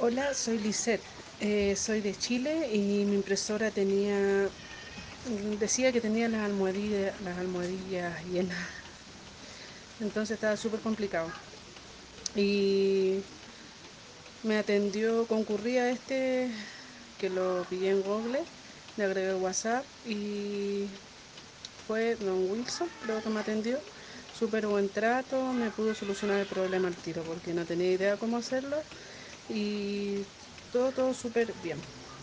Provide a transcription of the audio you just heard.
Hola, soy Lisette. Eh, soy de Chile y mi impresora tenía. decía que tenía las almohadillas, las almohadillas llenas. Entonces estaba súper complicado. Y me atendió, concurrí a este que lo pillé en Google, le agregué WhatsApp y fue Don Wilson, creo que me atendió. Súper buen trato, me pudo solucionar el problema al tiro porque no tenía idea cómo hacerlo y todo, todo súper bien.